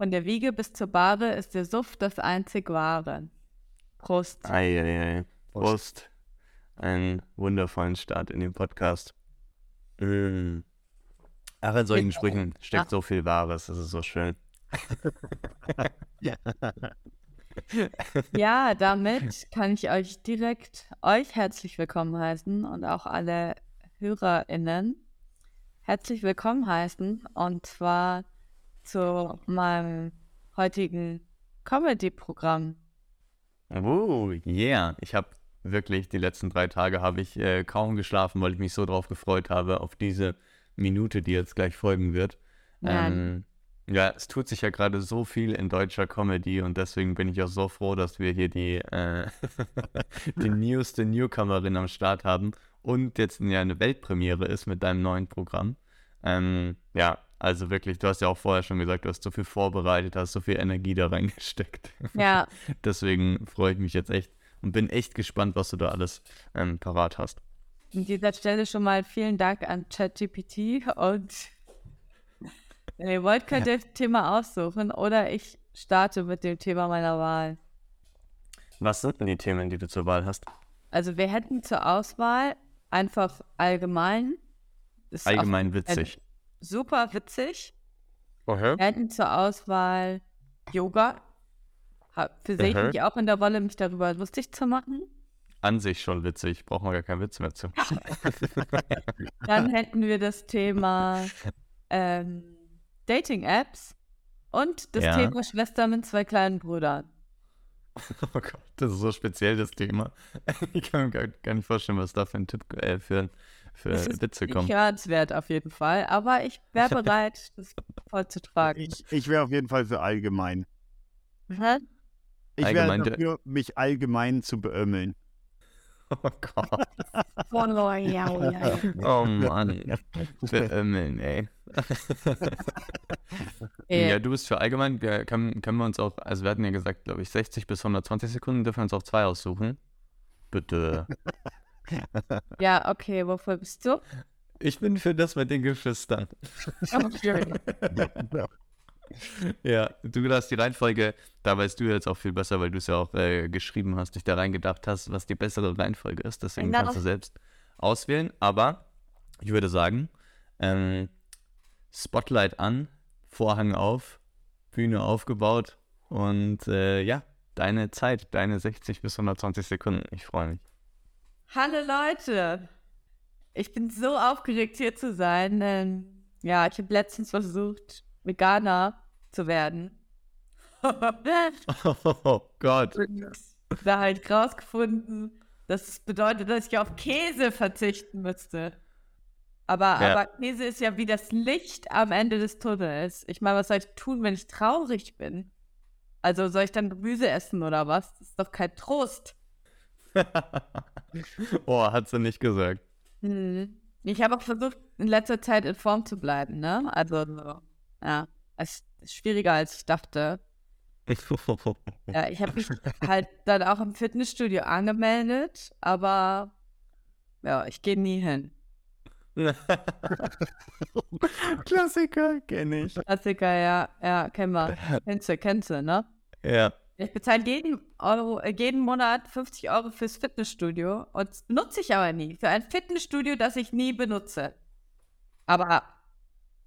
Von der Wiege bis zur Bahre ist der Suff das einzig wahre. Prost. Eieiei. Prost. Einen wundervollen Start in den Podcast. Mm. Ach, in solchen Sprüchen steckt so viel Wahres. Das ist so schön. Ja, damit kann ich euch direkt euch herzlich willkommen heißen und auch alle HörerInnen herzlich willkommen heißen. Und zwar zu meinem heutigen Comedy-Programm. Oh, yeah. Ich habe wirklich die letzten drei Tage habe ich äh, kaum geschlafen, weil ich mich so drauf gefreut habe auf diese Minute, die jetzt gleich folgen wird. Ja. Ähm, ja, es tut sich ja gerade so viel in deutscher Comedy und deswegen bin ich auch so froh, dass wir hier die, äh, die newste Newcomerin am Start haben und jetzt ja eine Weltpremiere ist mit deinem neuen Programm. Ähm, ja, also wirklich, du hast ja auch vorher schon gesagt, du hast so viel vorbereitet, hast so viel Energie da reingesteckt. Ja, Deswegen freue ich mich jetzt echt und bin echt gespannt, was du da alles ähm, parat hast. an dieser Stelle schon mal vielen Dank an ChatGPT und wenn ihr wollt, könnt ihr das Thema aussuchen oder ich starte mit dem Thema meiner Wahl. Was sind denn die Themen, die du zur Wahl hast? Also wir hätten zur Auswahl einfach allgemein. Ist auch Allgemein witzig. Super witzig. Okay. Wir hätten zur Auswahl Yoga. Für sehe ich Mhm. mich auch in der Rolle, mich darüber lustig zu machen. An sich schon witzig, brauchen wir gar keinen Witz mehr zu. Dann hätten wir das Thema ähm, Dating-Apps und das Ja. Thema Schwestern mit zwei kleinen Brüdern. Oh Gott, das ist so speziell, das Thema. Ich kann mir gar, gar nicht vorstellen, was da für ein Tipp äh, für, für ist Witze kommen. hörenswert auf jeden Fall, aber ich wäre bereit, das vorzutragen. Ich, ich wäre auf jeden Fall für allgemein. Hä? Ich Allgemein wäre dafür, mich allgemein zu beömmeln. Oh Gott. Oh, ja, ja, ja. Oh Mann. Beömmeln, ey. Äh, Ja, du bist für allgemein, können, können wir uns auch, also wir hatten ja gesagt, glaube ich, 60 bis 120 Sekunden, dürfen wir uns auch zwei aussuchen. Bitte. ja, okay, wofür bist du? Ich bin für das mit den Geschwistern. Ja, du darfst die Reihenfolge, da weißt du jetzt auch viel besser, weil du es ja auch äh, geschrieben hast, dich da reingedacht hast, was die bessere Reihenfolge ist. Deswegen kannst du selbst auswählen. Aber ich würde sagen, ähm, Spotlight an, Vorhang auf, Bühne aufgebaut und äh, ja, deine Zeit, deine 60 bis 120 Sekunden. Ich freue mich. Hallo Leute! Ich bin so aufgeregt hier zu sein. Denn, ja, ich habe letztens versucht, Veganer zu werden. Oh Gott. Und da halt rausgefunden, dass es bedeutet, dass ich auf Käse verzichten müsste. Aber, Ja. aber Käse ist ja wie das Licht am Ende des Tunnels. Ich meine, was soll ich tun, wenn ich traurig bin? Also soll ich dann Gemüse essen oder was? Das ist doch kein Trost. oh, hat sie nicht gesagt. Hm. Ich habe auch versucht, in letzter Zeit in Form zu bleiben, ne? Also, so, ja, es ist schwieriger, als ich dachte. Ja, ich habe mich halt dann auch im Fitnessstudio angemeldet, aber ja, ich gehe nie hin. Klassiker, kenne ich. Klassiker, ja, ja, kennen wir. Kennst du, kennst du, ne? Ja. Ich bezahle jeden, Euro, äh, jeden Monat 50 Euro fürs Fitnessstudio und das benutze ich aber nie. Für ein Fitnessstudio, das ich nie benutze. Aber,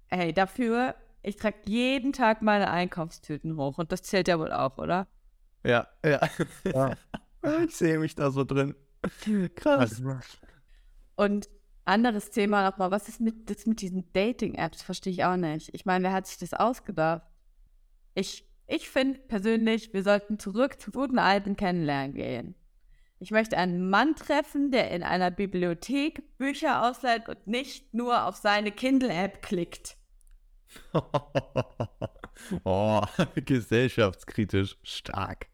hey, dafür, ich trage jeden Tag meine Einkaufstüten hoch und das zählt ja wohl auch, oder? Ja, ja. Ja. Ich sehe mich da so drin. Krass. Und anderes Thema nochmal, was ist mit, das mit diesen Dating-Apps? Verstehe ich auch nicht. Ich meine, wer hat sich das ausgedacht? Ich, ich finde persönlich, wir sollten zurück zu guten alten Kennenlernen gehen. Ich möchte einen Mann treffen, der in einer Bibliothek Bücher ausleiht und nicht nur auf seine Kindle-App klickt. oh, gesellschaftskritisch stark.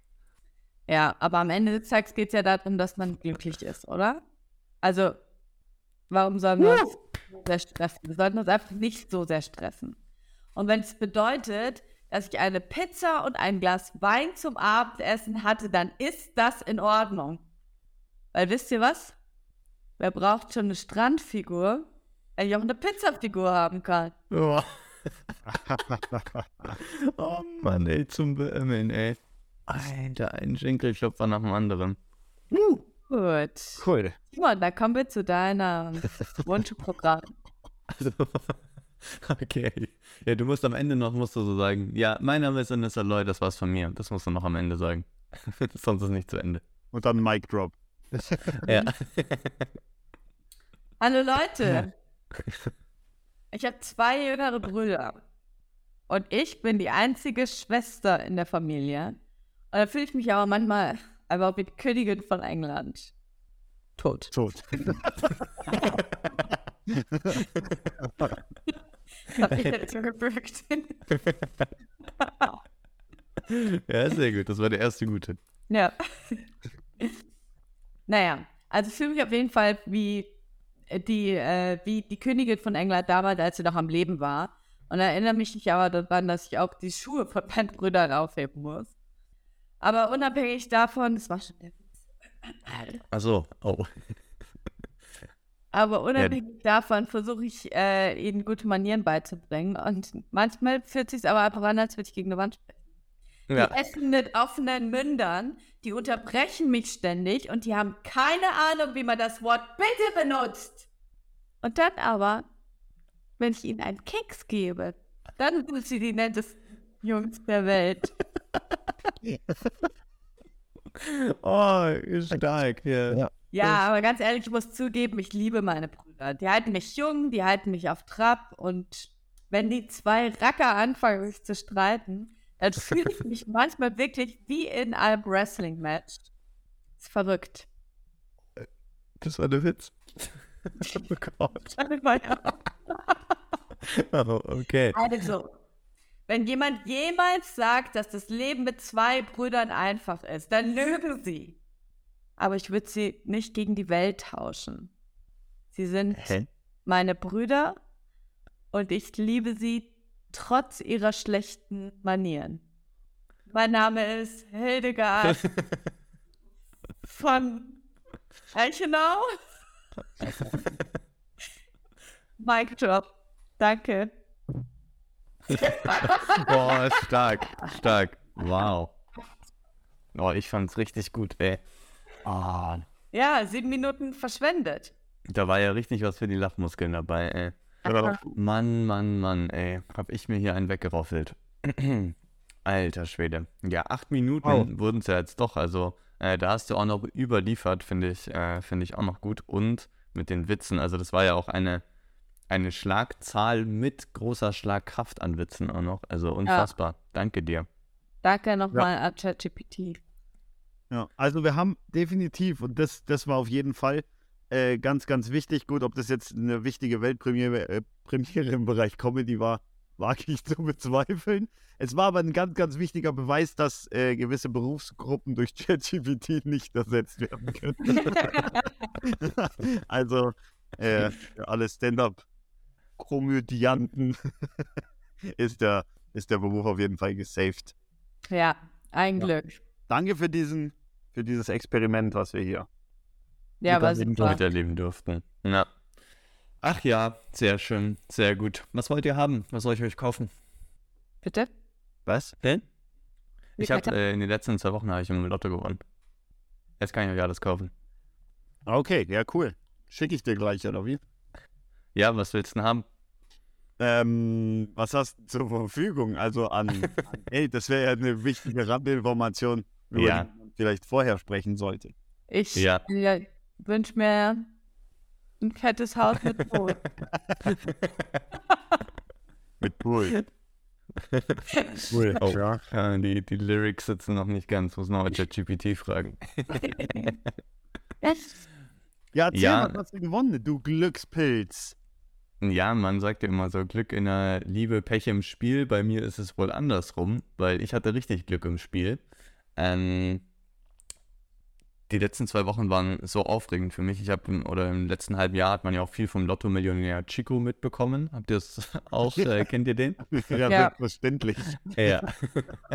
Ja, aber am Ende des Tages geht es ja darum, dass man glücklich ist, oder? Also, warum sollen wir uns so sehr stressen? Wir sollten uns einfach nicht so sehr stressen. Und wenn es bedeutet, dass ich eine Pizza und ein Glas Wein zum Abendessen hatte, dann ist das in Ordnung. Weil wisst ihr was? Wer braucht schon eine Strandfigur, wenn ich auch eine Pizzafigur haben kann? Oh. oh Mann, ey, zum Beömmeln, ey. Alter, ein Schenkelklopfer nach dem anderen. Gut. Cool. Simon, da kommen wir zu deiner Wunschprogramm. Also, okay. Ja, du musst am Ende noch, musst du so sagen, ja, mein Name ist Anissa Lloyd, das war's von mir. Das musst du noch am Ende sagen. Sonst ist nicht zu Ende. Und dann Mic Drop. Ja. Hallo Leute. Ich habe zwei jüngere Brüder. Und ich bin die einzige Schwester in der Familie. Und da fühle ich mich aber manchmal einfach wie die Königin von England. Tot. Tot. Hab ich jetzt so gebürgt. ja, sehr gut. Das war der erste gute. ja. naja, also ich fühle mich auf jeden Fall wie die, äh, wie die Königin von England damals, als sie noch am Leben war. Und erinnere mich nicht aber daran, dass ich auch die Schuhe von meinen Brüdern aufheben muss. Aber unabhängig davon, das war schon der Witz. Achso, oh. Aber unabhängig davon versuche ich, äh, ihnen gute Manieren beizubringen. Und manchmal fühlt sich aber einfach an, als würde ich gegen eine Wand sprechen. Ja. Die essen mit offenen Mündern, die unterbrechen mich ständig und die haben keine Ahnung, wie man das Wort bitte benutzt. Und dann aber, wenn ich ihnen einen Keks gebe, dann sind sie die nettesten Jungs der Welt. Oh, stark, ja. Ja. Ja, aber ganz ehrlich, ich muss zugeben, ich liebe meine Brüder. Die halten mich jung, die halten mich auf Trab und wenn die zwei Racker anfangen, sich zu streiten, dann fühle ich mich manchmal wirklich wie in einem Wrestling-Match. Ist verrückt. Das war der Witz. oh Gott. Oh, okay. Also, wenn jemand jemals sagt, dass das Leben mit zwei Brüdern einfach ist, dann lügen sie. Aber ich würde sie nicht gegen die Welt tauschen. Sie sind Hä? meine Brüder und ich liebe sie trotz ihrer schlechten Manieren. Mein Name ist Hildegard von Eichenau. Mic Drop. Danke. Boah, stark, stark. Wow. Oh, ich fand's richtig gut, ey. Ah, Ja, sieben Minuten verschwendet. da war ja richtig was für die Lachmuskeln dabei, ey. Mann, Mann, Mann, ey. Hab ich mir hier einen weggeroffelt. Alter Schwede. Ja, acht Minuten Wow. wurden es ja jetzt doch. Also, äh, da hast du auch noch überliefert, finde ich, äh, finde ich auch noch gut. Und mit den Witzen. Also, das war ja auch eine, eine Schlagzahl mit großer Schlagkraft an Witzen auch noch. Also, unfassbar. Danke dir. Danke nochmal an ChatGPT. Ja, also wir haben definitiv, und das, das war auf jeden Fall äh, ganz, ganz wichtig. Gut, ob das jetzt eine wichtige Weltpremiere äh, Premiere im Bereich Comedy war, wage ich zu bezweifeln. Es war aber ein ganz, ganz wichtiger Beweis, dass äh, gewisse Berufsgruppen durch ChatGPT nicht ersetzt werden können. also äh, für alle Stand-up-Komödianten ist der, ist der Beruf auf jeden Fall gesaved. Ja, ein Ja. Glück. Danke für diesen, für dieses Experiment, was wir hier Ja, Miterleben super. miterleben durften. Ja. Ach ja, sehr schön, sehr gut. Was wollt ihr haben? Was soll ich euch kaufen? Bitte? Was? Denn? Ich habe äh, in den letzten zwei Wochen habe ich im Lotto gewonnen. Jetzt kann ich euch alles kaufen. Okay, ja, cool. Schicke ich dir gleich, oder wie? Ja, was willst du denn haben? Ähm, was hast du zur Verfügung? Also an, an ey, das wäre ja eine wichtige Randinformation, über Ja. die vielleicht vorher sprechen sollte. Ich Ja. wünsche mir ein fettes Haus mit Boot. Mit Pool. cool. Oh. Ja. Ja, die, die Lyrics sitzen noch nicht ganz. Muss noch ChatGPT fragen. ja, erzähl Ja. mal, was hast du gewonnen, du Glückspilz. Ja, man sagt ja immer so Glück in der Liebe, Pech im Spiel. Bei mir ist es wohl andersrum, weil ich hatte richtig Glück im Spiel. Ähm, die letzten zwei Wochen waren so aufregend für mich. Ich habe, oder im letzten halben Jahr hat man ja auch viel vom Lotto-Millionär Chico mitbekommen. Habt ihr das auch? Äh, kennt ihr den? Ja, Ja. selbstverständlich. Ja.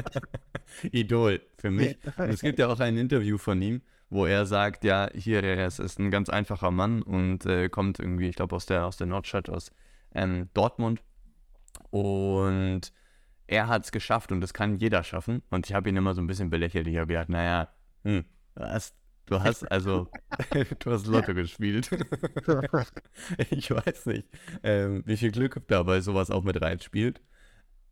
Idol für mich. Und es gibt ja auch ein Interview von ihm, wo er sagt, ja, hier, er ist, ist ein ganz einfacher Mann und äh, kommt irgendwie, ich glaube, aus der, aus der Nordstadt, aus ähm, Dortmund. Und er hat es geschafft und das kann jeder schaffen. Und ich habe ihn immer so ein bisschen belächelt. Ich habe gedacht, naja, hm, was? Du hast also, du hast Lotto gespielt. ich weiß nicht, ähm, wie viel Glück dabei sowas auch mit reinspielt.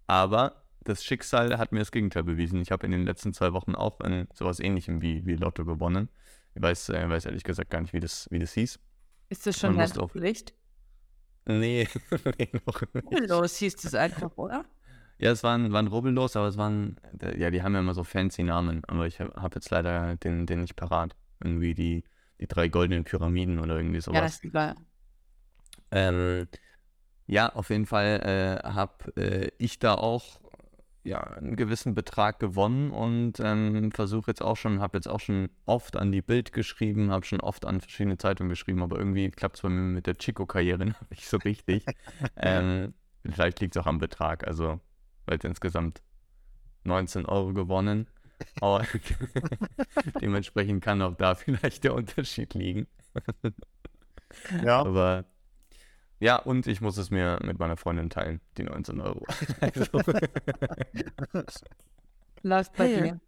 Aber das Schicksal hat mir das Gegenteil bewiesen. Ich habe in den letzten zwei Wochen auch in sowas ähnlichem wie, wie Lotto gewonnen. Ich weiß, äh, weiß ehrlich gesagt gar nicht, wie das, wie das hieß. Ist das schon Pflicht? Nee, nee noch nicht. Los hieß das einfach, oder? Ja, es waren, waren Rubbellos, aber es waren, ja, die haben ja immer so fancy Namen, aber ich habe hab jetzt leider den, den nicht parat. Irgendwie die, die drei goldenen Pyramiden oder irgendwie sowas. Ja, das ist egal. Ähm, ja, auf jeden Fall äh, habe äh, ich da auch ja, einen gewissen Betrag gewonnen und ähm, versuche jetzt auch schon, habe jetzt auch schon oft an die Bild geschrieben, habe schon oft an verschiedene Zeitungen geschrieben, aber irgendwie klappt es bei mir mit der Chico-Karriere nicht so richtig. ähm, vielleicht liegt es auch am Betrag, also weil es insgesamt 19 Euro gewonnen. Aber dementsprechend kann auch da vielleicht der Unterschied liegen. Ja, Aber ja, und ich muss es mir mit meiner Freundin teilen, die 19 Euro. Also, Läuft bei Ja. dir.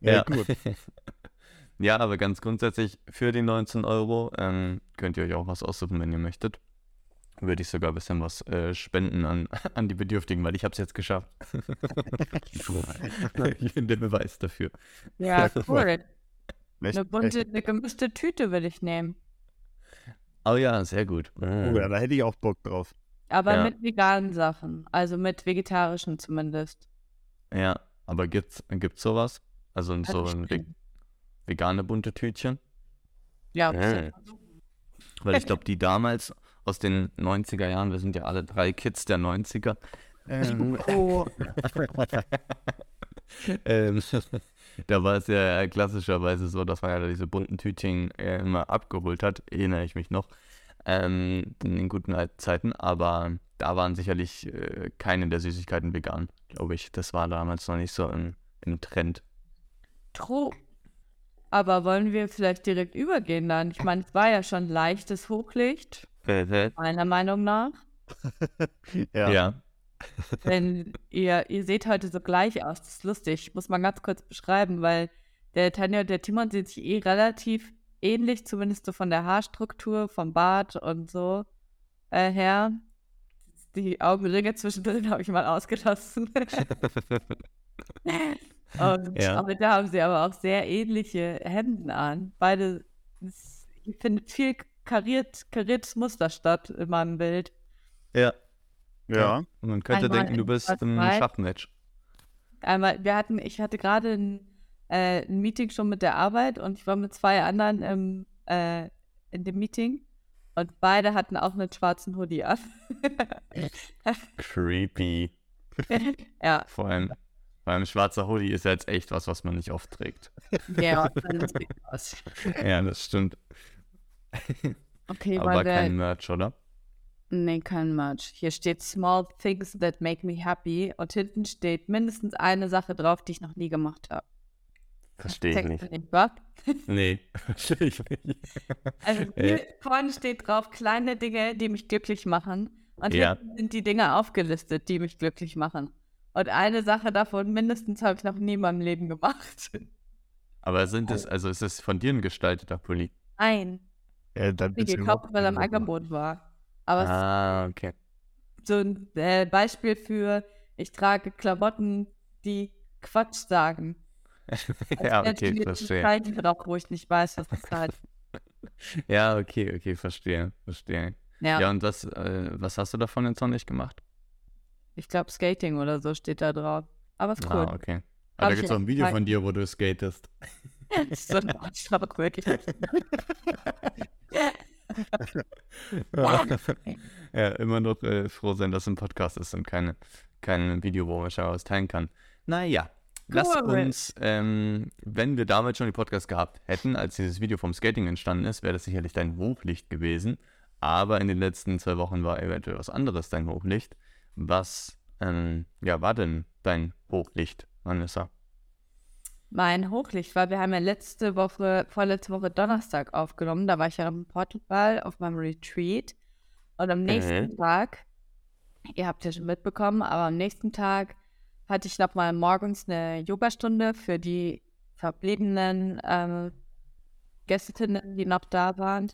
ja, gut. ja, aber ganz grundsätzlich für die 19 Euro ähm, könnt ihr euch auch was aussuchen, wenn ihr möchtet. Würde ich sogar ein bisschen was äh, spenden an, an die Bedürftigen, weil ich habe es jetzt geschafft. ich bin der Beweis dafür. Ja, cool. Eine bunte, eine gemischte Tüte will ich nehmen. Oh ja, sehr gut. Oh, ja, da hätte ich auch Bock drauf. Aber Ja. mit veganen Sachen. Also mit vegetarischen zumindest. Ja, aber gibt's, gibt's sowas? Also so Also ein ve vegane bunte Tütchen? Ja, Äh. Weil ich glaube, die damals aus den 90er Jahren, wir sind ja alle drei Kids der 90er, ähm, oh, ähm, da war es ja klassischerweise so, dass man ja diese bunten Tütchen äh, immer abgeholt hat, erinnere ich mich noch, ähm, in den guten alten Zeiten, aber da waren sicherlich äh, keine der Süßigkeiten vegan, glaube ich. Das war damals noch nicht so im, im Trend. true. Aber wollen wir vielleicht direkt übergehen dann? Ich meine, es war ja schon leichtes Hochlicht, meiner Meinung nach. Ja. ja. Denn ihr, ihr seht heute so gleich aus. Das ist lustig. Ich muss mal ganz kurz beschreiben, weil der Tanja und der Timon sehen sich eh relativ ähnlich, zumindest so von der Haarstruktur, vom Bart und so äh, her. Die Augenringe zwischendrin habe ich mal ausgelassen. Und Ja. heute haben sie aber auch sehr ähnliche Hemden an. Beide, es- ich finde, viel kariert, kariertes Muster statt in meinem Bild. ja. Ja. Und man könnte Einmal denken, du in bist im. Schachmatch. Einmal, wir hatten, ich hatte gerade ein, äh, ein Meeting schon mit der Arbeit und ich war mit zwei anderen im, äh, in dem Meeting und beide hatten auch einen schwarzen Hoodie an. Creepy. ja, Vor allem, vor allem schwarzer Hoodie ist ja jetzt echt was, was man nicht oft trägt. ja, lustig aus. Ja, das stimmt. Okay, Aber weil kein Merch, oder? nee, kein Merch. Hier steht Small Things That Make Me Happy und hinten steht mindestens eine Sache drauf, die ich noch nie gemacht habe. Verstehe ich nicht. nicht, wa? Nee, verstehe ich nicht. Also Äh. hier vorne steht drauf, kleine Dinge, die mich glücklich machen. Und Ja. hinten sind die Dinge aufgelistet, die mich glücklich machen. Und eine Sache davon mindestens habe ich noch nie in meinem Leben gemacht. Aber sind es, also ist es von dir ein gestalteter Pulli? Nein, ja dann bist du gekauft, weil er im Angebot war. Aber es Ah, okay. ist so ein äh, Beispiel für, ich trage Klamotten, die Quatsch sagen. ja, okay, die verstehe. Zeichen drauf, wo ich nicht weiß, was das heißt. Ja, okay, okay, verstehe, verstehe. Ja, Ja, und was, äh, was hast du davon jetzt noch nicht gemacht? Ich glaube Skating oder so steht da drauf. Aber ist cool. Ah, okay. Hab Aber da gibt es auch ein Video von dir, wo du skatest. Das ist so ein Arschloch, wirklich. ja, immer noch äh, froh sein, dass es ein Podcast ist und keine, kein Video, wo man schon was teilen kann. Naja, lass Cool. uns, ähm, wenn wir damals schon die Podcast gehabt hätten, als dieses Video vom Skating entstanden ist, wäre das sicherlich dein Hochlicht gewesen. Aber in den letzten zwei Wochen war eventuell was anderes dein Hochlicht. Was ähm, ja, war denn dein Hochlicht, Vanessa? Mein Hochlicht war, wir haben ja letzte Woche, vorletzte Woche Donnerstag aufgenommen. Da war ich ja in Portugal auf meinem Retreat. Und am nächsten Mhm. Tag Ihr habt ja schon mitbekommen, aber am nächsten Tag hatte ich nochmal morgens eine Yogastunde für die verbliebenen ähm, Gästinnen, die noch da waren.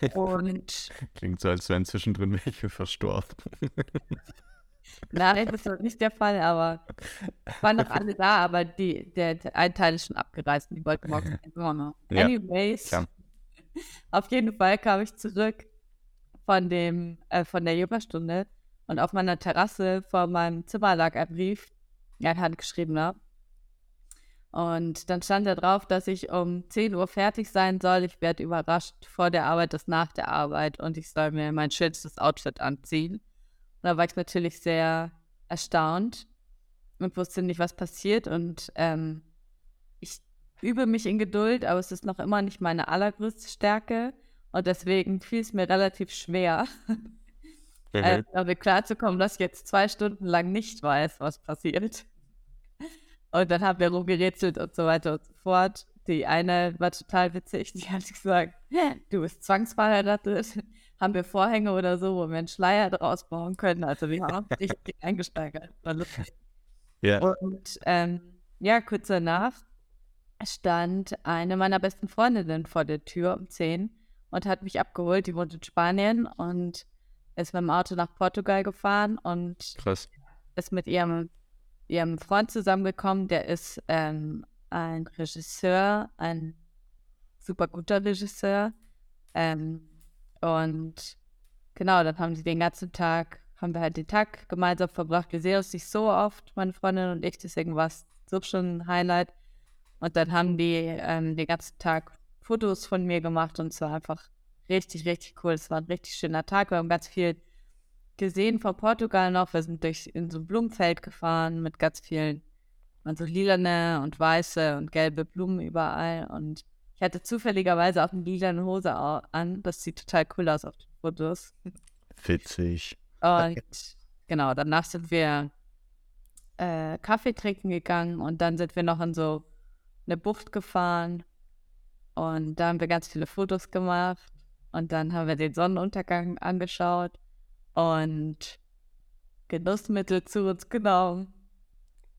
Und Klingt so, als wären zwischendrin welche verstorben. nein, das ist nicht der Fall, aber waren noch alle da, aber die, der, der ein Teil ist schon abgereist und die wollten morgen ins Sommer. Ja, Anyways, klar. auf jeden Fall kam ich zurück von dem, äh, von der Yogastunde und auf meiner Terrasse vor meinem Zimmer lag ein Brief, ein handgeschriebener. Und dann stand da drauf, dass ich um 10 Uhr fertig sein soll. Ich werde überrascht vor der Arbeit, das nach der Arbeit und ich soll mir mein schönstes Outfit anziehen. Und da war ich natürlich sehr erstaunt und wusste nicht, was passiert. Und ähm, ich übe mich in Geduld, aber es ist noch immer nicht meine allergrößte Stärke. Und deswegen fiel es mir relativ schwer, äh, damit klarzukommen, dass ich jetzt zwei Stunden lang nicht weiß, was passiert. Und dann haben wir rumgerätselt und so weiter und so fort. Die eine war total witzig, die hat gesagt, du bist zwangsverheiratet. Haben wir Vorhänge oder so, wo wir einen Schleier draus bauen können. Also wir haben dich eingesteigert. War lustig. Ja. Und ähm, ja, kurz danach stand eine meiner besten Freundinnen vor der Tür um 10 und hat mich abgeholt. Die wohnt in Spanien und ist mit dem Auto nach Portugal gefahren und Krass. ist mit ihrem, ihrem Freund zusammengekommen. Der ist ähm, ein Regisseur, ein super guter Regisseur. Ähm, und genau, dann haben sie den ganzen Tag, haben wir halt den Tag gemeinsam verbracht. Wir sehen uns nicht so oft, meine Freundin und ich, deswegen war es so schon ein Highlight. Und dann haben die ähm, den ganzen Tag Fotos von mir gemacht und es war einfach richtig, richtig cool. Es war ein richtig schöner Tag. Wir haben ganz viel gesehen von Portugal noch. Wir sind durch in so ein Blumenfeld gefahren mit ganz vielen, waren so lilane und weiße und gelbe Blumen überall. Und hatte zufälligerweise auch eine lilane Hose an. Das sieht total cool aus auf den Fotos. Witzig. Und genau, danach sind wir äh, Kaffee trinken gegangen und dann sind wir noch in so eine Bucht gefahren und da haben wir ganz viele Fotos gemacht und dann haben wir den Sonnenuntergang angeschaut und Genussmittel zu uns genommen.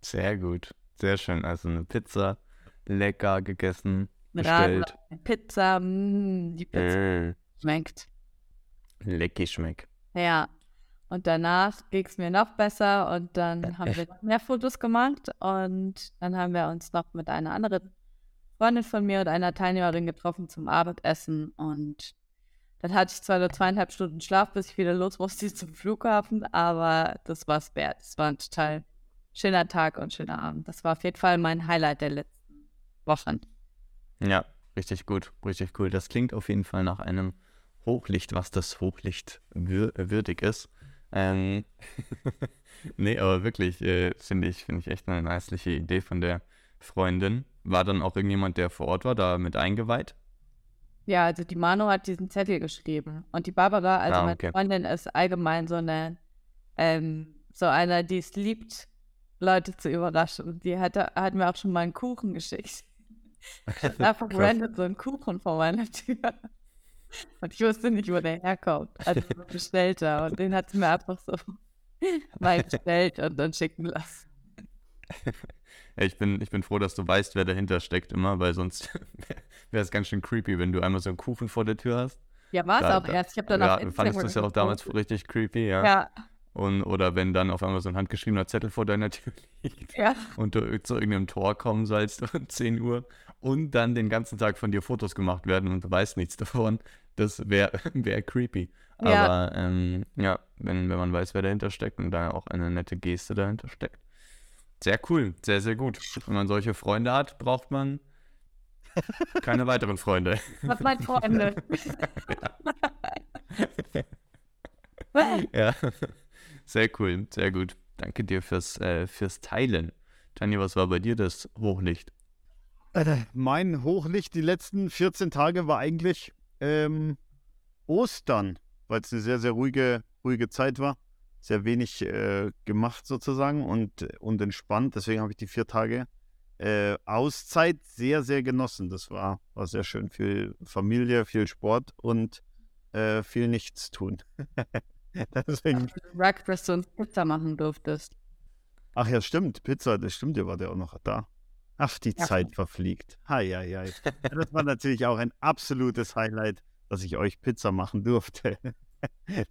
Sehr gut. Sehr schön. Also eine Pizza, lecker gegessen, Bestellt. Pizza, mm, die Pizza Äh, schmeckt. lecky schmeck. Ja. Und danach ging es mir noch besser und dann haben wir noch mehr Fotos gemacht und dann haben wir uns noch mit einer anderen Freundin von mir und einer Teilnehmerin getroffen zum Abendessen und dann hatte ich zwar nur zweieinhalb Stunden Schlaf, bis ich wieder los musste zum Flughafen, aber das war es wert. Es war ein total schöner Tag und schöner Abend. Das war auf jeden Fall mein Highlight der letzten Wochen. Ja, richtig gut, richtig cool. Das klingt auf jeden Fall nach einem Hochlicht, was das Hochlicht wür würdig ist. Ähm, nee, aber wirklich, äh, finde ich, finde ich echt eine nicliche Idee von der Freundin. War dann auch irgendjemand, der vor Ort war, da mit eingeweiht? Ja, also die Manu hat diesen Zettel geschrieben. Und die Barbara, also Ah, meine okay. Freundin, ist allgemein so eine, ähm, so einer, die es liebt, Leute zu überraschen. Die hatte, hat mir auch schon mal einen Kuchen geschickt. Einfach Krass. random so einen Kuchen vor meiner Tür. Und ich wusste nicht, wo der herkommt. Also bestellter. Und den hat sie mir einfach so mal bestellt und dann schicken lassen. Ich bin, ich bin froh, dass du weißt, wer dahinter steckt immer, weil sonst wäre es ganz schön creepy, wenn du einmal so einen Kuchen vor der Tür hast. Ja, war es auch erst. Ich habe dann Ja, auf Instagram fandest du es ja auch damals richtig creepy, ja. Ja, Und, oder wenn dann auf einmal so ein handgeschriebener Zettel vor deiner Tür liegt. ja. und du zu irgendeinem Tor kommen sollst um 10 Uhr und dann den ganzen Tag von dir Fotos gemacht werden und du weißt nichts davon, das wäre wär creepy. Ja. Aber ähm, ja, wenn, wenn man weiß, wer dahinter steckt und da auch eine nette Geste dahinter steckt. Sehr cool, sehr, sehr gut. Wenn man solche Freunde hat, braucht man keine weiteren Freunde. Was mein Freunde. ja, sehr cool, sehr gut. Danke dir fürs, äh, fürs Teilen. Tanja, was war bei dir das Hochlicht? Mein Hochlicht die letzten 14 Tage war eigentlich ähm, Ostern, weil es eine sehr, sehr ruhige, ruhige Zeit war. Sehr wenig äh, gemacht sozusagen und, und entspannt. Deswegen habe ich die vier Tage äh, Auszeit sehr, sehr genossen. Das war, war sehr schön. Viel Familie, viel Sport und äh, viel Nichtstun. Deswegen. Rack, dass du uns Pizza machen durftest. Ach ja, stimmt. Pizza, das stimmt, ihr wart ja auch noch da. Ach, die Ja. Zeit verfliegt. Hei, hei, hei. Ja, Das war natürlich auch ein absolutes Highlight, dass ich euch Pizza machen durfte.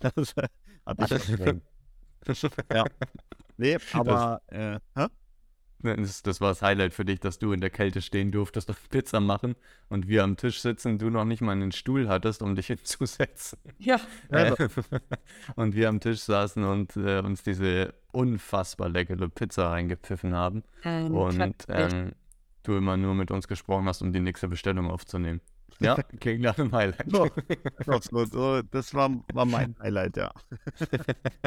Das äh, hat mich gefreut. Ja. Nee, aber äh, hä? Das, das war das Highlight für dich, dass du in der Kälte stehen durftest und Pizza machen und wir am Tisch sitzen, du noch nicht mal einen Stuhl hattest, um dich hinzusetzen. Ja. Äh, und wir am Tisch saßen und äh, uns diese unfassbar leckere Pizza reingepfiffen haben. Ähm, Und ähm, du immer nur mit uns gesprochen hast, um die nächste Bestellung aufzunehmen. Ja, klingt nach einem Highlight. So, so, das war, war mein Highlight, ja.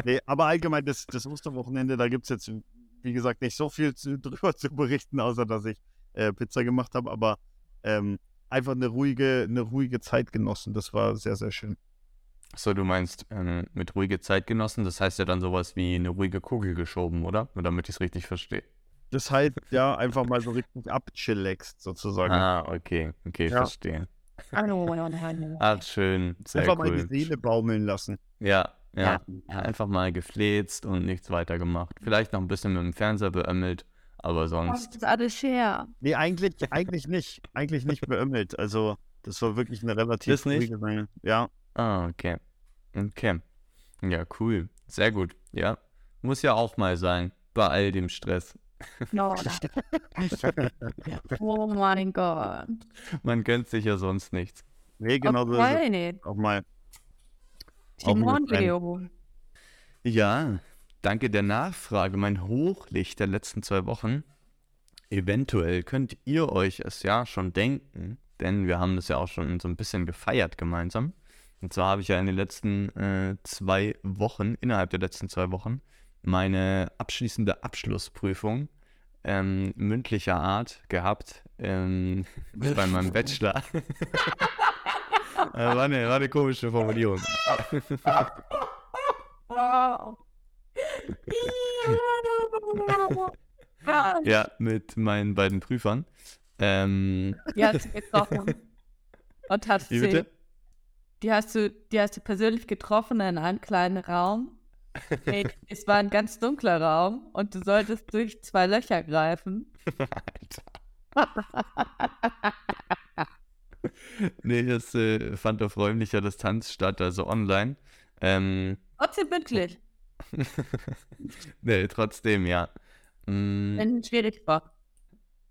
nee, aber allgemein, das, das Osterwochenende, da gibt es jetzt, wie gesagt, nicht so viel zu, drüber zu berichten, außer dass ich äh, Pizza gemacht habe, aber ähm, einfach eine ruhige, eine ruhige Zeit genossen. Das war sehr, sehr schön. So, du meinst ähm, mit ruhige Zeit genossen, das heißt ja dann sowas wie eine ruhige Kugel geschoben, oder? Nur damit ich es richtig verstehe. Das halt, ja, einfach mal so richtig abchillaxt, sozusagen. Ah, okay, okay, Ja. verstehe. Ach, schön, sehr einfach mal die cool. Seele baumeln lassen. Ja, ja, Ja. einfach mal gefläzt und nichts weiter gemacht. Vielleicht noch ein bisschen mit dem Fernseher beömmelt, aber Das sonst. ist alles her. Nee, eigentlich, eigentlich nicht. Eigentlich nicht beömmelt. Also, das war wirklich eine relativ Das nicht? ruhige. Ja, Ah, okay. Okay. Ja, cool. Sehr gut. Ja. Muss ja auch mal sein. Bei all dem Stress. No. oh mein Gott. Man gönnt sich ja sonst nichts. nee, genau so. Okay. Auch mal. Timon. Ja, danke der Nachfrage. Mein Hochlicht der letzten zwei Wochen. Eventuell könnt ihr euch es ja schon denken, denn wir haben das ja auch schon so ein bisschen gefeiert gemeinsam. Und zwar habe ich ja in den letzten äh, zwei Wochen, innerhalb der letzten zwei Wochen, meine abschließende Abschlussprüfung ähm, mündlicher Art gehabt ähm, bei meinem Bachelor. äh, war, eine, war eine komische Formulierung. Ja, mit meinen beiden Prüfern. Ähm, Die hast du getroffen. Und hast wie bitte? die hast du, die hast du persönlich getroffen in einem kleinen Raum. Hey, es war ein ganz dunkler Raum und du solltest durch zwei Löcher greifen. Nee, es äh, fand auf räumlicher Distanz statt, also online. Ähm, Trotzdem mündlich, nee, trotzdem, ja. Mm, wenn es schwierig war.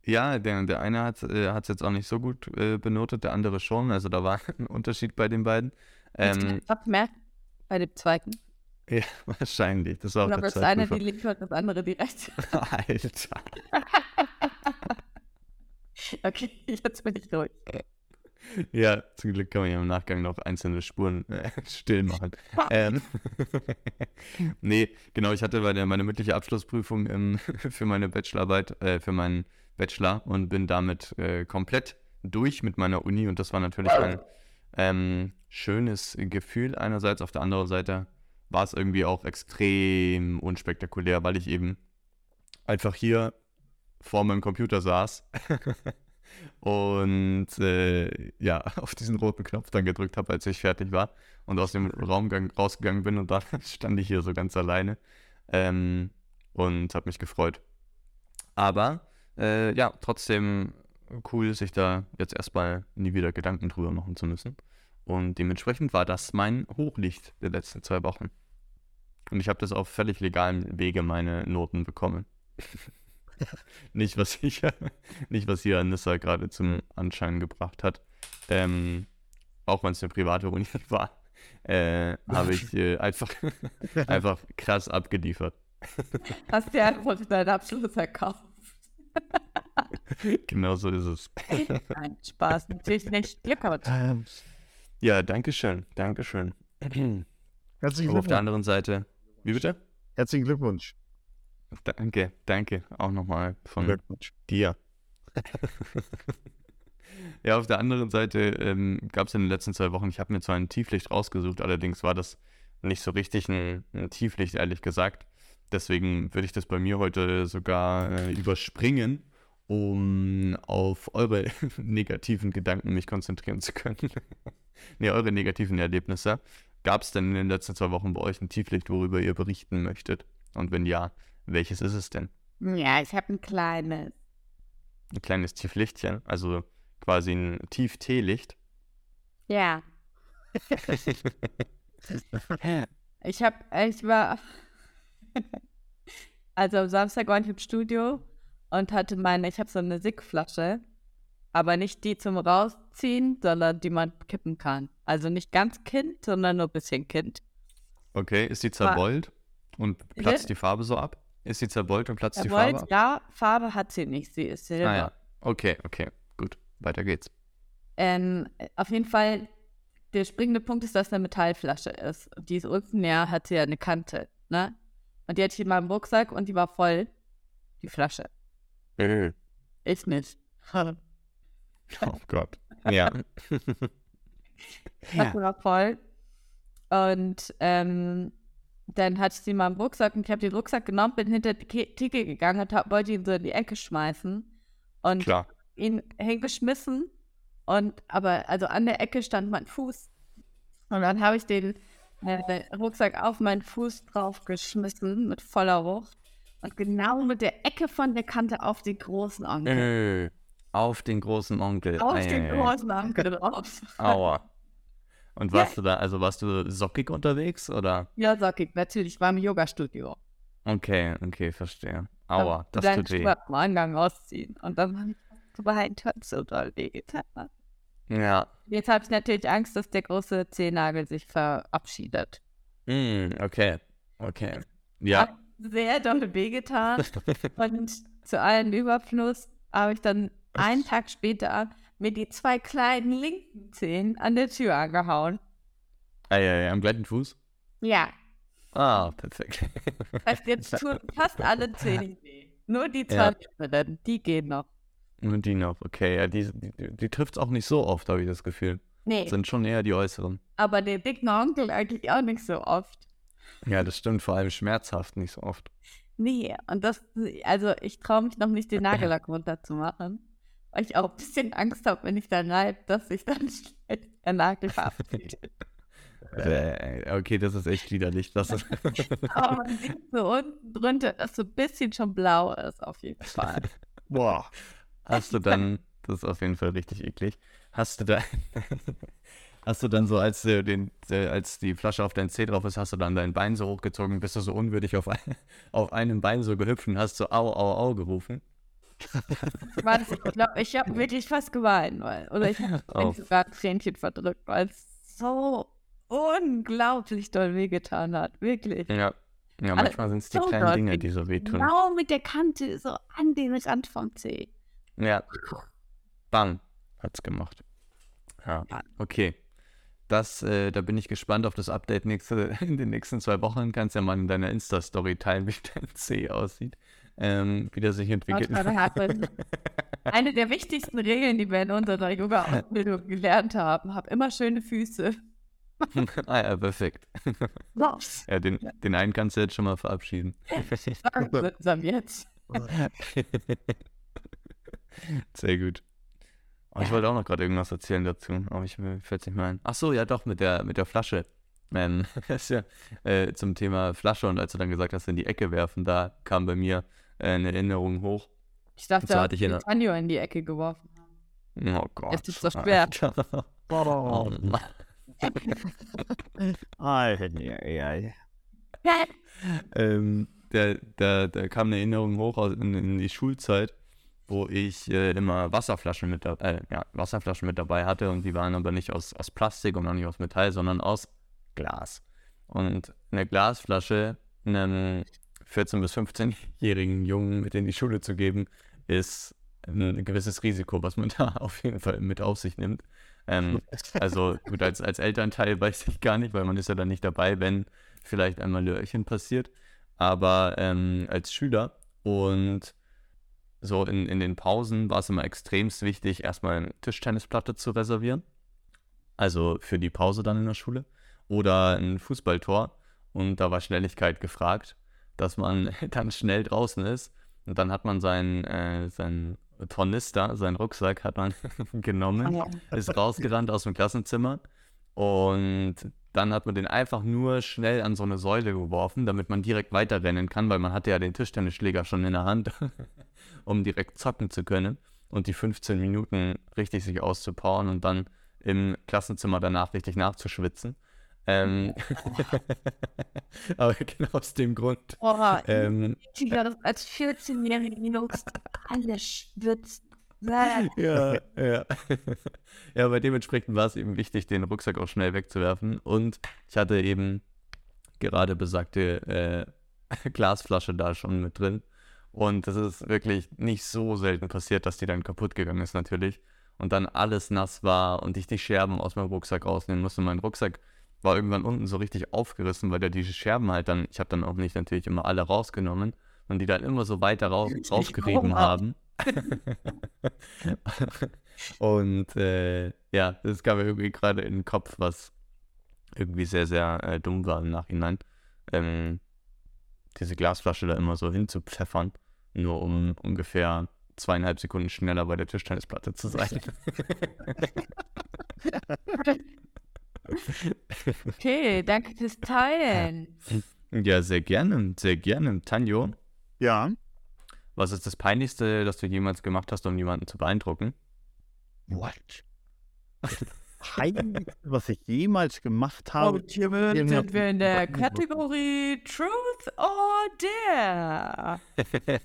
ja, der, der eine hat es jetzt auch nicht so gut äh, benotet, der andere schon. Also da war ein Unterschied bei den beiden. Ähm, Was merkt bei dem zweiten? ja, wahrscheinlich. Das war auch Oder der das eine die linke und das andere die rechte? Alter. Okay, jetzt bin ich ruhig. Ja, zum Glück kann man ja im Nachgang noch einzelne Spuren äh, still machen. ähm, nee, genau, ich hatte meine, meine mündliche Abschlussprüfung ähm, für meine Bachelorarbeit, äh, für meinen Bachelor und bin damit äh, komplett durch mit meiner Uni und das war natürlich ein ähm, schönes Gefühl einerseits, auf der anderen Seite war es irgendwie auch extrem unspektakulär, weil ich eben einfach hier vor meinem Computer saß und äh, ja, auf diesen roten Knopf dann gedrückt habe, als ich fertig war und aus dem Raumgang rausgegangen bin und dann stand ich hier so ganz alleine ähm, und habe mich gefreut. Aber äh, ja, trotzdem cool, sich da jetzt erstmal nie wieder Gedanken drüber machen zu müssen. Und dementsprechend war das mein Hochlicht der letzten zwei Wochen. Und ich habe das auf völlig legalem Wege meine Noten bekommen. nicht, was ich, nicht, was hier Anissa gerade zum Anschein gebracht hat. Ähm, auch wenn es eine private Uni war, äh, habe ich äh, einfach, einfach krass abgeliefert. Hast dir einfach deinen Abschluss erkauft. genau so ist es. Nein, Spaß, natürlich nicht. Glückwunsch. Ähm, Ja, danke schön, danke schön. herzlichen Aber auf der Glückwunsch. anderen Seite, wie bitte? Herzlichen Glückwunsch. Danke, danke auch nochmal von Glückwunsch. dir. ja, auf der anderen Seite ähm, gab es in den letzten zwei Wochen, ich habe mir zwar ein Tieflicht rausgesucht, allerdings war das nicht so richtig ein, ein Tieflicht, ehrlich gesagt. Deswegen würde ich das bei mir heute sogar äh, überspringen, um auf eure negativen Gedanken mich konzentrieren zu können. ne, eure negativen Erlebnisse. Gab es denn in den letzten zwei Wochen bei euch ein Tieflicht, worüber ihr berichten möchtet? Und wenn ja, welches ist es denn? Ja, ich habe ein kleines. Ein kleines Tieflichtchen, also quasi ein Tief-Teelicht. Ja. Ich habe, ich war, also am Samstag war ich im Studio und hatte meine, ich habe so eine Sickflasche, aber nicht die zum Rausziehen, sondern die man kippen kann. Also nicht ganz Kind, sondern nur ein bisschen Kind. Okay, ist die zerbeult und platzt die Farbe so ab? Ist sie zerbeult und platzt die Zerbeult, Farbe ab? ja, Farbe hat sie nicht, sie ist Silber. Ah ja, okay, okay, gut, weiter geht's. Ähm, auf jeden Fall, der springende Punkt ist, dass es eine Metallflasche ist. Und die ist unten, ja, hat sie ja eine Kante, ne? Und die hatte ich in meinem Rucksack und die war voll, die Flasche. Ich nicht. Oh Gott. Ja. Das war voll. Und ähm, dann hatte ich sie in meinem Rucksack und ich habe den Rucksack genommen, bin hinter die Ke- Theke gegangen und hab, wollte ihn so in die Ecke schmeißen. Und Klar. ihn hingeschmissen. Und aber, also an der Ecke stand mein Fuß. Und dann habe ich den, äh, den Rucksack auf meinen Fuß draufgeschmissen mit voller Wucht. Und genau mit der Ecke von der Kante auf den großen Onkel. Äh, auf den großen Onkel. auf Ei, den großen Onkel drauf. Aua. Und warst du da, also warst du sockig unterwegs oder? Ja, sockig, natürlich. Ich war im Yoga-Studio. Okay, okay, verstehe. Aua, das dann tut weh. Schuhe am Eingang ausziehen. Und dann habe ich geweint, hat so doll wehgetan. Ja. Jetzt habe ich natürlich Angst, dass der große Zehennagel sich verabschiedet. Mm, okay, okay. Ja. Hat sehr doll wehgetan. Und zu allen Überfluss habe ich dann einen Tag später mir die zwei kleinen linken Zehen an der Tür angehauen. Ei, ei, ei, am gleichen Fuß? Ja, Ah, perfekt. das heißt, jetzt tun fast alle Zähne weh. Nur die Ja. zwei mittleren, die gehen noch. Und die noch, okay. Ja, die, die, die trifft es auch nicht so oft, habe ich das Gefühl. Nee, Sind schon eher die äußeren. aber den dicken Onkel eigentlich auch nicht so oft. Ja, das stimmt, vor allem schmerzhaft nicht so oft. Nee, und das, also ich traue mich noch nicht, den Nagellack runterzumachen, weil ich auch ein bisschen Angst habe, wenn ich da reibe, dass sich dann der Nagel verabschiedet. Äh, okay, das ist echt widerlich. Das ist Aber man sieht so unten drunter, dass so ein bisschen schon blau ist, auf jeden Fall. Boah. Hast du dann, das ist auf jeden Fall richtig eklig, hast du da, hast du dann so, als, du den, äh, als die Flasche auf dein Zeh drauf ist, hast du dann dein Bein so hochgezogen, bist du so unwürdig auf, ein, auf einem Bein so gehüpft und hast so au, au, au gerufen? Mann, ich glaube, ich habe wirklich fast geweint, weil, oder ich habe sogar ein Tränchen verdrückt, weil es so unglaublich doll wehgetan hat, wirklich. Ja. Ja, Alle- manchmal sind es die so kleinen Dinge, die so wehtun. Genau mit der Kante, so an den Rand vom Zeh. Ja. Bang, hat's gemacht. Ja, okay. Das, äh, da bin ich gespannt auf das Update nächste, in den nächsten zwei Wochen. Kannst ja mal in deiner Insta-Story teilen, wie dein C aussieht, ähm, wie der sich entwickelt. Eine der wichtigsten Regeln, die wir in unserer Yoga-Ausbildung gelernt haben, hab immer schöne Füße. ah ja, perfekt. Ja, den, den einen kannst du jetzt schon mal verabschieden. Sagen jetzt. Sehr gut. Oh, ich wollte auch noch gerade irgendwas erzählen dazu, aber ich fällt nicht mehr ein. Ach so, ja doch, mit der, mit der Flasche. Ist ja äh, zum Thema Flasche und als du dann gesagt hast, in die Ecke werfen, da kam bei mir eine Erinnerung hoch. Ich dachte, er hatte hat ich in Tanjo in die Ecke geworfen. Oh Gott. Es ist so schwer. Alter. Oh Mann. Ähm, da, da, da kam eine Erinnerung hoch aus, in, in die Schulzeit, wo ich äh, immer Wasserflaschen mit, da- äh, ja, Wasserflaschen mit dabei hatte und die waren aber nicht aus, aus Plastik und auch nicht aus Metall, sondern aus Glas. Und eine Glasflasche einem 14- bis 15-jährigen Jungen mit in die Schule zu geben, ist ein gewisses Risiko, was man da auf jeden Fall mit auf sich nimmt. Ähm, also gut, als, als Elternteil weiß ich gar nicht, weil man ist ja dann nicht dabei, wenn vielleicht einmal Lörchen passiert. Aber ähm, als Schüler und so in, in den Pausen war es immer extremst wichtig, erstmal eine Tischtennisplatte zu reservieren. Also für die Pause dann in der Schule. Oder ein Fußballtor. Und da war Schnelligkeit gefragt, dass man dann schnell draußen ist. Und dann hat man seinen, äh, seinen Tornister, seinen Rucksack hat man genommen ist rausgerannt aus dem Klassenzimmer und dann hat man den einfach nur schnell an so eine Säule geworfen, damit man direkt weiterrennen kann, weil man hatte ja den Tischtennisschläger schon in der Hand, um direkt zocken zu können und die 15 Minuten richtig sich auszupowern und dann im Klassenzimmer danach richtig nachzuschwitzen. Ähm, aber genau aus dem Grund. Boah, Ähm, das als 14-jährige Jungs alle schwitzen. ja, ja. ja, aber dementsprechend war es eben wichtig, den Rucksack auch schnell wegzuwerfen. Und ich hatte eben gerade besagte äh, Glasflasche da schon mit drin. Und das ist wirklich nicht so selten passiert, dass die dann kaputt gegangen ist natürlich. Und dann alles nass war und ich die Scherben aus meinem Rucksack rausnehmen musste. Mein Rucksack war irgendwann unten so richtig aufgerissen, weil da diese Scherben halt dann, ich habe dann auch nicht natürlich immer alle rausgenommen und die dann immer so weiter raus, rausgerieben haben. und äh, ja, das kam mir irgendwie gerade in den Kopf, was irgendwie sehr, sehr äh, dumm war im Nachhinein. Ähm, diese Glasflasche da immer so hinzupfeffern, nur um ungefähr zweieinhalb Sekunden schneller bei der Tischtennisplatte zu sein. Okay, danke fürs Teilen. ja, sehr gerne, sehr gerne. Tanjo, Ja. was ist das Peinlichste, das du jemals gemacht hast, um jemanden zu beeindrucken? What? Peinlichste, was ich jemals gemacht habe. Und hiermit sind wir in der. Kategorie Truth or Dare.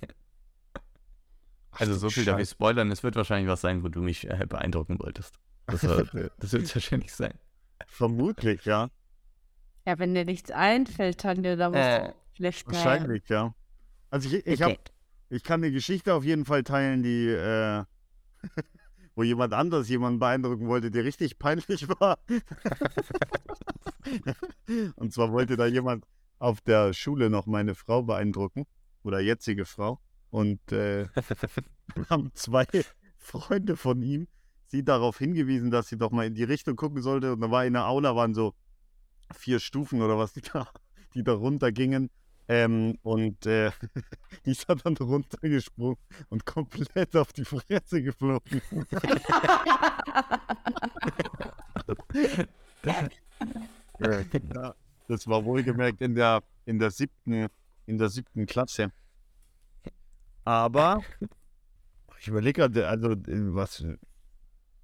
Also so viel darf ich spoilern, es wird wahrscheinlich was sein, wo du mich äh, beeindrucken wolltest. Das, war- das wird es wahrscheinlich sein. Vermutlich, ja. Ja, wenn dir nichts einfällt, Tanja, dann musst Äh, du schlecht. Wahrscheinlich, ja. Also ich, ich, hab, ich kann eine Geschichte auf jeden Fall teilen, die, äh, wo jemand anders jemanden beeindrucken wollte, der richtig peinlich war. Und zwar wollte da jemand auf der Schule noch meine Frau beeindrucken oder jetzige Frau. Und äh, haben zwei Freunde von ihm sie darauf hingewiesen, dass sie doch mal in die Richtung gucken sollte. Und da war in der Aula waren so vier Stufen oder was, die da, die da runtergingen. Ähm, und äh, die ist dann runtergesprungen und komplett auf die Fresse geflogen. ja, das war wohlgemerkt in der, in der siebten, in der siebten Klasse. Aber ich überlege gerade, also äh, was,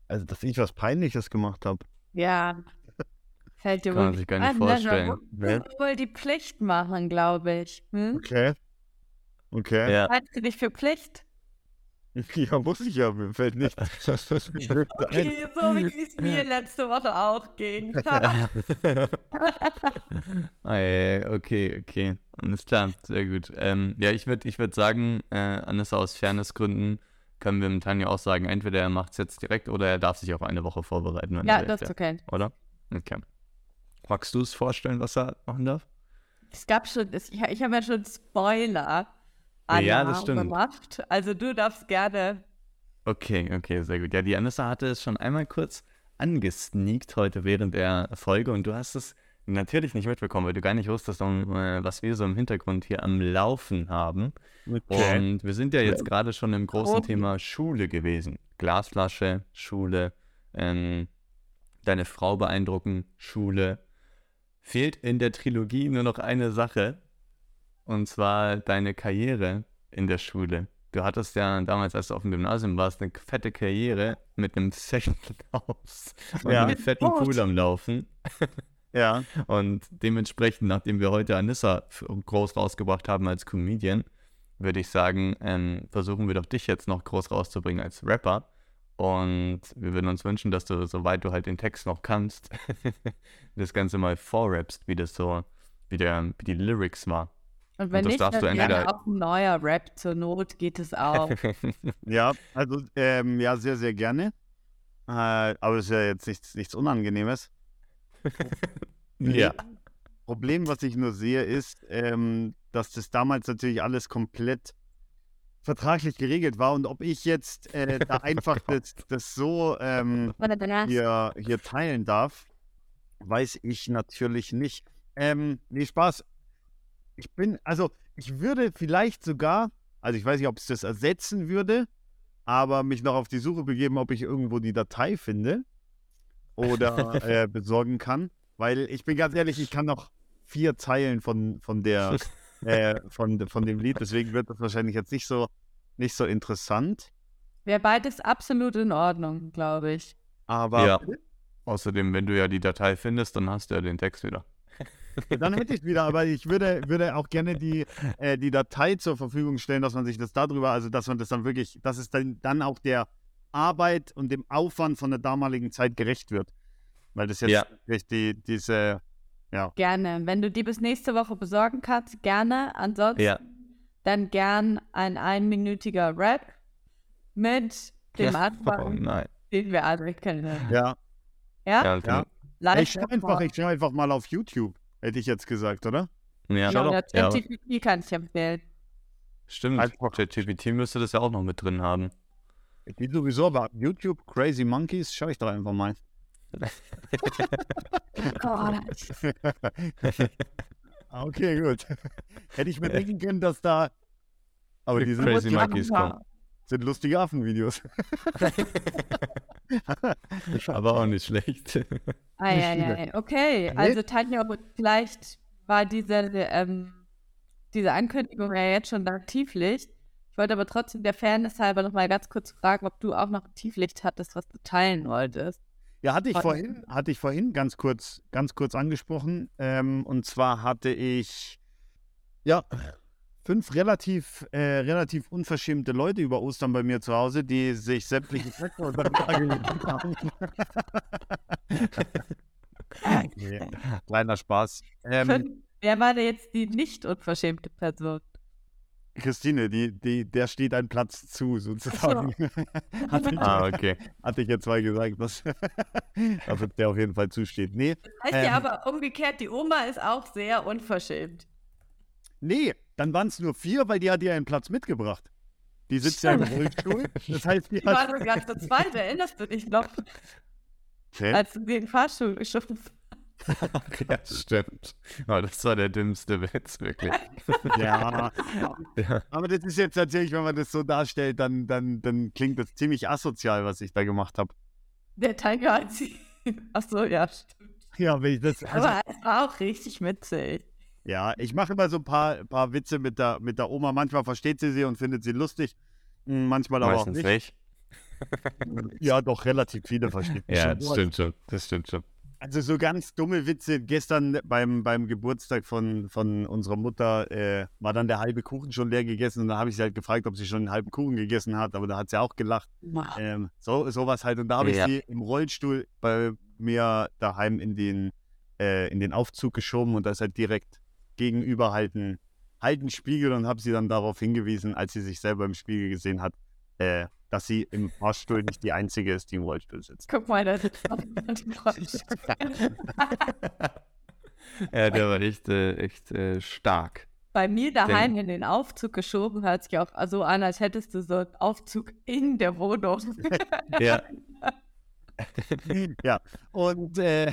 also dass ich was Peinliches gemacht habe. ja. Fällt dir Kann man wohl sich gar nicht ne? vorstellen. Du musst wohl die Pflicht machen, glaube ich. Hm? Okay. Okay. Ja, Haltest du dich für Pflicht? Ja, muss ich ja, mir fällt nicht. Das ist mir nicht ein. Okay, so wie es mir letzte Woche auch ging. Ey, okay, okay. Alles klar, sehr gut. Ähm, ja, ich würde ich würd sagen, äh, Anissa, aus Fairnessgründen können wir mit Tanja auch sagen, entweder er macht es jetzt direkt oder er darf sich auch eine Woche vorbereiten, wenn ja, er das ist okay. oder? Okay. Magst du es vorstellen, was er machen darf? Es gab schon, ich, ich habe ja schon Spoiler Ja, das stimmt. gemacht. Also du darfst gerne. Okay, okay, sehr gut. Ja, die Anissa hatte es schon einmal kurz angesneakt heute während der Folge und du hast es natürlich nicht mitbekommen, weil du gar nicht wusstest, äh, was wir so im Hintergrund hier am Laufen haben. Und wir sind ja jetzt gerade schon im großen. Thema Schule gewesen. Glasflasche, Schule, ähm, deine Frau beeindrucken, Schule. Fehlt in der Trilogie nur noch eine Sache. Und zwar deine Karriere in der Schule. Du hattest ja damals, als du auf dem Gymnasium warst, eine fette Karriere mit einem fetten Haus und Ja. einem fetten. Pool am Laufen. Ja. Und dementsprechend, nachdem wir heute Anissa groß rausgebracht haben als Comedian, würde ich sagen, ähm, versuchen wir doch dich jetzt noch groß rauszubringen als Rapper. Und wir würden uns wünschen, dass du, soweit du halt den Text noch kannst, das Ganze mal vorrappst, wie das so, wie, der, wie die Lyrics war. Und wenn das nicht, darfst du dann gerne entweder- auch ein neuer Rap. Zur Not geht es auch. Ja, also ähm, ja, sehr, sehr gerne. Äh, aber es ist ja jetzt nichts, nichts Unangenehmes. Ja. Problem, was ich nur sehe, ist, ähm, dass das damals natürlich alles komplett vertraglich geregelt war und ob ich jetzt äh, da einfach das, das so ähm, hier, hier teilen darf, weiß ich natürlich nicht. Ähm, nee, Spaß. Ich bin, also ich würde vielleicht sogar, also ich weiß nicht, ob es das ersetzen würde, aber mich noch auf die Suche begeben, ob ich irgendwo die Datei finde oder äh, besorgen kann. Weil ich bin ganz ehrlich, ich kann noch vier Zeilen von, von der äh, von, von dem Lied, deswegen wird das wahrscheinlich jetzt nicht so, nicht so interessant. Wäre beides absolut in Ordnung, glaube ich. Aber Ja. Außerdem, wenn du ja die Datei findest, dann hast du ja den Text wieder. dann hätte ich wieder, aber ich würde, würde auch gerne die, äh, die Datei zur Verfügung stellen, dass man sich das darüber, also dass man das dann wirklich, dass es dann, dann auch der Arbeit und dem Aufwand von der damaligen Zeit gerecht wird. Weil das jetzt Ja. wirklich die, diese, ja, Gerne. Wenn du die bis nächste Woche besorgen kannst, gerne. Ansonsten Ja. dann gern ein einminütiger Rap mit dem Oh Anfang, nein. den wir alle kennen. ja. Ja? Ja, Ja. Live Ich schau einfach, ich schau einfach mal auf YouTube, hätte ich jetzt gesagt, oder? ja. Schau Ja, doch. ja, Ja. ChatGPT kann ich empfehlen. Stimmt. ChatGPT müsste das ja auch noch mit drin haben. Die sowieso, aber YouTube, Crazy Monkeys, schau ich doch einfach mal. Ah, okay, gut. Hätte ich mir denken können, dass da. Aber die sind, Crazy Monkeys kommen. sind lustige Affenvideos. Aber auch nicht schlecht. Ei, ei, ei. Okay, also Tanja, vielleicht war diese, ähm, diese Ankündigung ja jetzt schon nach Tieflicht. Ich wollte aber trotzdem der Fairness halber noch mal ganz kurz fragen, ob du auch noch ein Tieflicht hattest, was du teilen wolltest. Ja, hatte ich Warte. vorhin, hatte ich vorhin ganz kurz, ganz kurz angesprochen. Ähm, und zwar hatte ich ja fünf relativ, äh, relativ unverschämte Leute über Ostern bei mir zu Hause, die sich sämtliche gelegt haben. nee, kleiner Spaß. Ähm, Fünf- Wer war denn jetzt die nicht unverschämte Person? Christine, die, die, der steht ein Platz zu, sozusagen. hatte, ich, ah, okay. hatte ich jetzt mal gesagt, dass, der auf jeden Fall zusteht. Nee, Heißt Ähm. ja aber umgekehrt, die Oma ist auch sehr unverschämt. Nee, dann waren es nur vier, weil die hat ja einen Platz mitgebracht. Die sitzt ja im Rollstuhl. Das heißt, die Die war hat. sogar zu zweit, erinnerst du dich noch, als du den Fahrstuhl geschoben hast? ja, stimmt. Oh, das war der dümmste Witz, wirklich. Ja, Ja. aber das ist jetzt tatsächlich, wenn man das so darstellt, dann, dann, dann klingt das ziemlich asozial, was ich da gemacht habe. Der Tiger hat sie. Achso, ja, stimmt. Ja, wenn ich das. Also, Aber es war auch richtig witzig. ja, ich mache immer so ein paar, paar Witze mit der, mit der Oma. Manchmal versteht sie sie und findet sie lustig. Hm, Manchmal aber auch Meistens nicht. nicht. Ja, doch, relativ viele verstehen. Ja, schon. das stimmt schon. Das stimmt schon. Also so ganz dumme Witze. Gestern beim, beim Geburtstag von, von unserer Mutter äh, war dann der halbe Kuchen schon leer gegessen und da habe ich sie halt gefragt, ob sie schon einen halben Kuchen gegessen hat, aber da hat sie auch gelacht. Ähm, so sowas halt. Und da habe ich Ja. sie im Rollstuhl bei mir daheim in den, äh, in den Aufzug geschoben und da ist halt direkt gegenüber halt ein, halt ein Spiegel und habe sie dann darauf hingewiesen, als sie sich selber im Spiegel gesehen hat, äh, dass sie im Fahrstuhl nicht die einzige ist, die im Rollstuhl sitzt. Guck mal, da sitzt im Rollstuhl. Ja, der war echt, äh, echt äh, stark. Bei mir daheim in den Aufzug geschoben hört sich auch so an, als hättest du so einen Aufzug in der Wohnung. Ja. ja, und äh,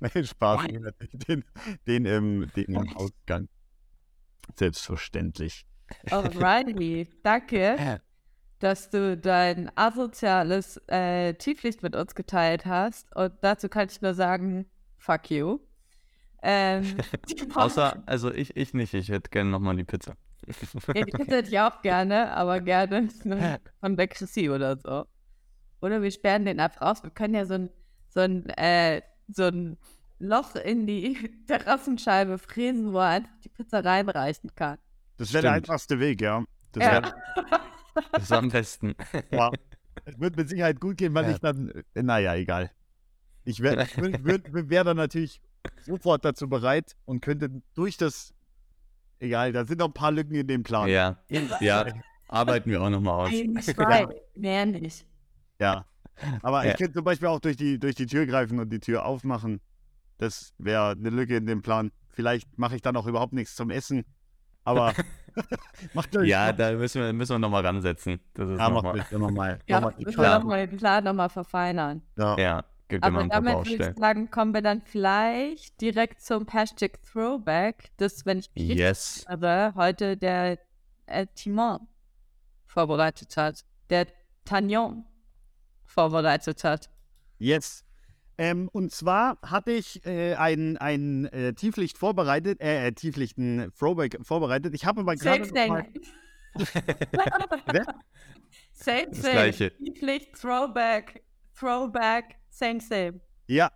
Nein, Spaß, den, den, im, den im Ausgang. Selbstverständlich. Alrighty, danke, dass du dein asoziales äh, Tieflicht mit uns geteilt hast. Und dazu kann ich nur sagen, fuck you. Ähm, Außer, also ich, ich nicht. Ich hätte gerne nochmal die Pizza. Ja, die Pizza hätte ich auch gerne, aber gerne von der Chrissy oder so. Oder wir sperren den einfach aus. Wir können ja so ein, so ein, äh, so ein Loch in die Terrassenscheibe fräsen, wo er einfach die Pizza reinreichen kann. Das wäre der einfachste Weg, ja. Das Ja. wär, Das ist am besten. ja. Es wird mit Sicherheit gut gehen, weil Ja. ich dann, äh, naja, egal. Ich wäre wär, wär dann natürlich sofort dazu bereit und könnte durch das, egal, da sind noch ein paar Lücken in dem Plan. Ja, ja, arbeiten wir auch nochmal aus. Schrei, mehr nicht. Ja. Aber Ja. ich könnte zum Beispiel auch durch die, durch die Tür greifen und die Tür aufmachen. Das wäre eine Lücke in dem Plan. Vielleicht mache ich dann auch überhaupt nichts zum Essen. Aber macht euch Ja, da müssen wir, müssen wir nochmal ransetzen. Das ist ja, noch macht mal, euch immer mal. Ja, müssen wir nochmal den Plan nochmal verfeinern. Ja. ja, gibt Aber damit würde ich sagen, kommen wir dann vielleicht direkt zum Hashtag Throwback, das, wenn ich mich Yes. erinnere, heute der äh, Timon vorbereitet hat, der Tagnon vorbereitet hat. Yes. Ähm, und zwar hatte ich äh, ein, ein äh, Tieflicht vorbereitet, äh, äh, Tieflicht, ein Throwback vorbereitet. Ich habe aber gerade Same, noch mal, same. Same, Das same. Gleiche. Pflicht, Throwback, Throwback, same, same. Ja.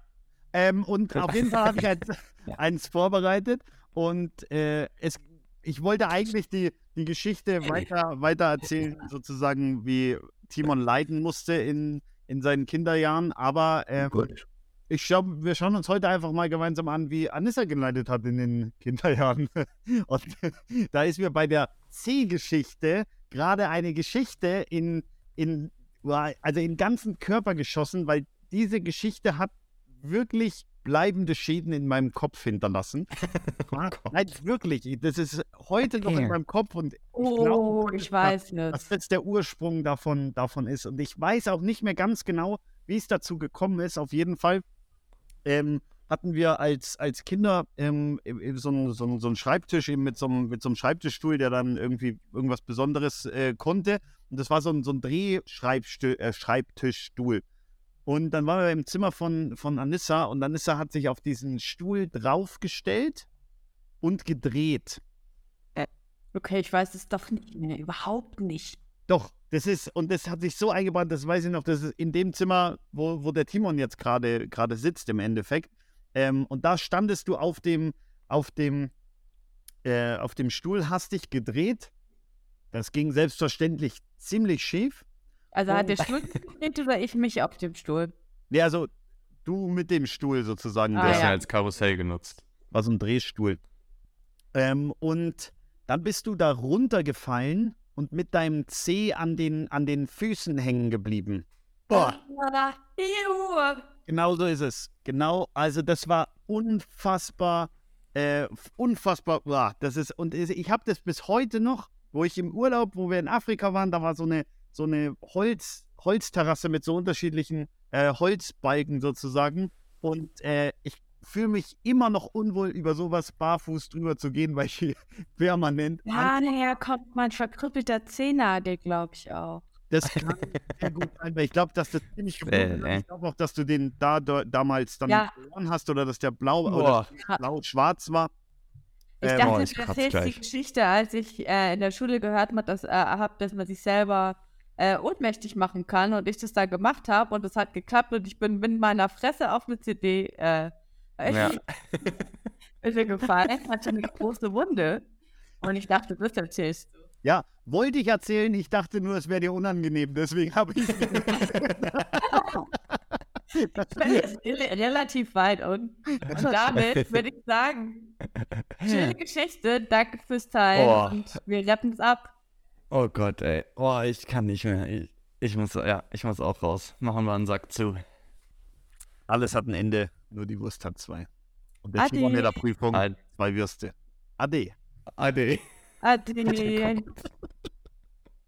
Ähm, und auf jeden Fall habe ich eins, eins vorbereitet und äh, es, ich wollte eigentlich die, die Geschichte weiter, weiter erzählen, sozusagen, wie Timon leiden musste in, in seinen Kinderjahren, aber äh, Gut. Ich schau, wir schauen uns heute einfach mal gemeinsam an, wie Anissa geleitet hat in den Kinderjahren. Und da ist mir bei der C-Geschichte gerade eine Geschichte in, in, also in den ganzen Körper geschossen, weil diese Geschichte hat wirklich bleibende Schäden in meinem Kopf hinterlassen. Ja, Nein, wirklich. Das ist heute noch in Okay. meinem Kopf und Oh, glaube, ich weiß was jetzt. jetzt der Ursprung davon, davon ist. Und ich weiß auch nicht mehr ganz genau, wie es dazu gekommen ist. Auf jeden Fall ähm, hatten wir als, als Kinder ähm, eben- eben so, einen, so, einen, so einen Schreibtisch eben mit so, einem, mit so einem Schreibtischstuhl, der dann irgendwie irgendwas Besonderes äh, konnte. Und das war so ein, so ein Drehschreibtischstuhl. Äh, Schreibtischstuhl. Und dann waren wir im Zimmer von, von Anissa und Anissa hat sich auf diesen Stuhl draufgestellt und gedreht. Okay, ich weiß es doch nicht mehr. Überhaupt nicht. Doch, das ist, und das hat sich so eingebrannt, das weiß ich noch, das ist in dem Zimmer, wo, wo der Timon jetzt gerade gerade sitzt im Endeffekt. Ähm, und da standest du auf dem, auf dem, äh, auf dem Stuhl, hast dich gedreht. Das ging selbstverständlich ziemlich schief. Also hat der Stuhl gedreht oder ich mich auf dem Stuhl? Nee, also du mit dem Stuhl sozusagen, Ah, Das der ist ja. ja als Karussell genutzt. war so ein Drehstuhl. Ähm, und dann bist du da runtergefallen und mit deinem Zeh an den, an den Füßen hängen geblieben. Boah. Ah. Genau so ist es. Genau, also das war unfassbar, äh, unfassbar, boah, das ist, und ich habe das bis heute noch, wo ich im Urlaub, wo wir in Afrika waren, da war so eine, so eine Holz, Holzterrasse mit so unterschiedlichen äh, Holzbalken sozusagen und äh, ich fühle mich immer noch unwohl, über sowas barfuß drüber zu gehen, weil ich permanent Ja, daher kommt mein verkrüppelter Zehennagel, glaube ich auch. Das kann sehr gut sein, weil ich glaube, dass das ziemlich Äh, gefunden äh. Ich glaube auch, dass du den da, da damals dann Ja. verloren hast oder dass der blau Boah. oder blau-schwarz war. Ich Ähm, dachte, oh, du erzählst die. Geschichte, als ich äh, in der Schule gehört habe, dass, äh, hab, dass man sich selber äh, ohnmächtig machen kann und ich das da gemacht habe und es hat geklappt und ich bin mit meiner Fresse auf eine CD äh, Ja. ist mir gefallen, hatte eine große Wunde und ich dachte, das erzählst du. Ja, wollte ich erzählen. Ich dachte nur, es wäre dir unangenehm. Deswegen habe ich. Das ist re- relativ weit und, und damit würde ich sagen, schöne Geschichte, danke fürs Teilen Oh. und wir rappen es ab. Oh Gott, ey. Oh, ich kann nicht mehr. Ich, ich muss, ja, ich muss auch raus. Machen wir einen Sack zu. Alles hat ein Ende, nur die Wurst hat zwei. Und der Ade. Timon in der Prüfung Ade. zwei Würste. Ade. Ade. Ade.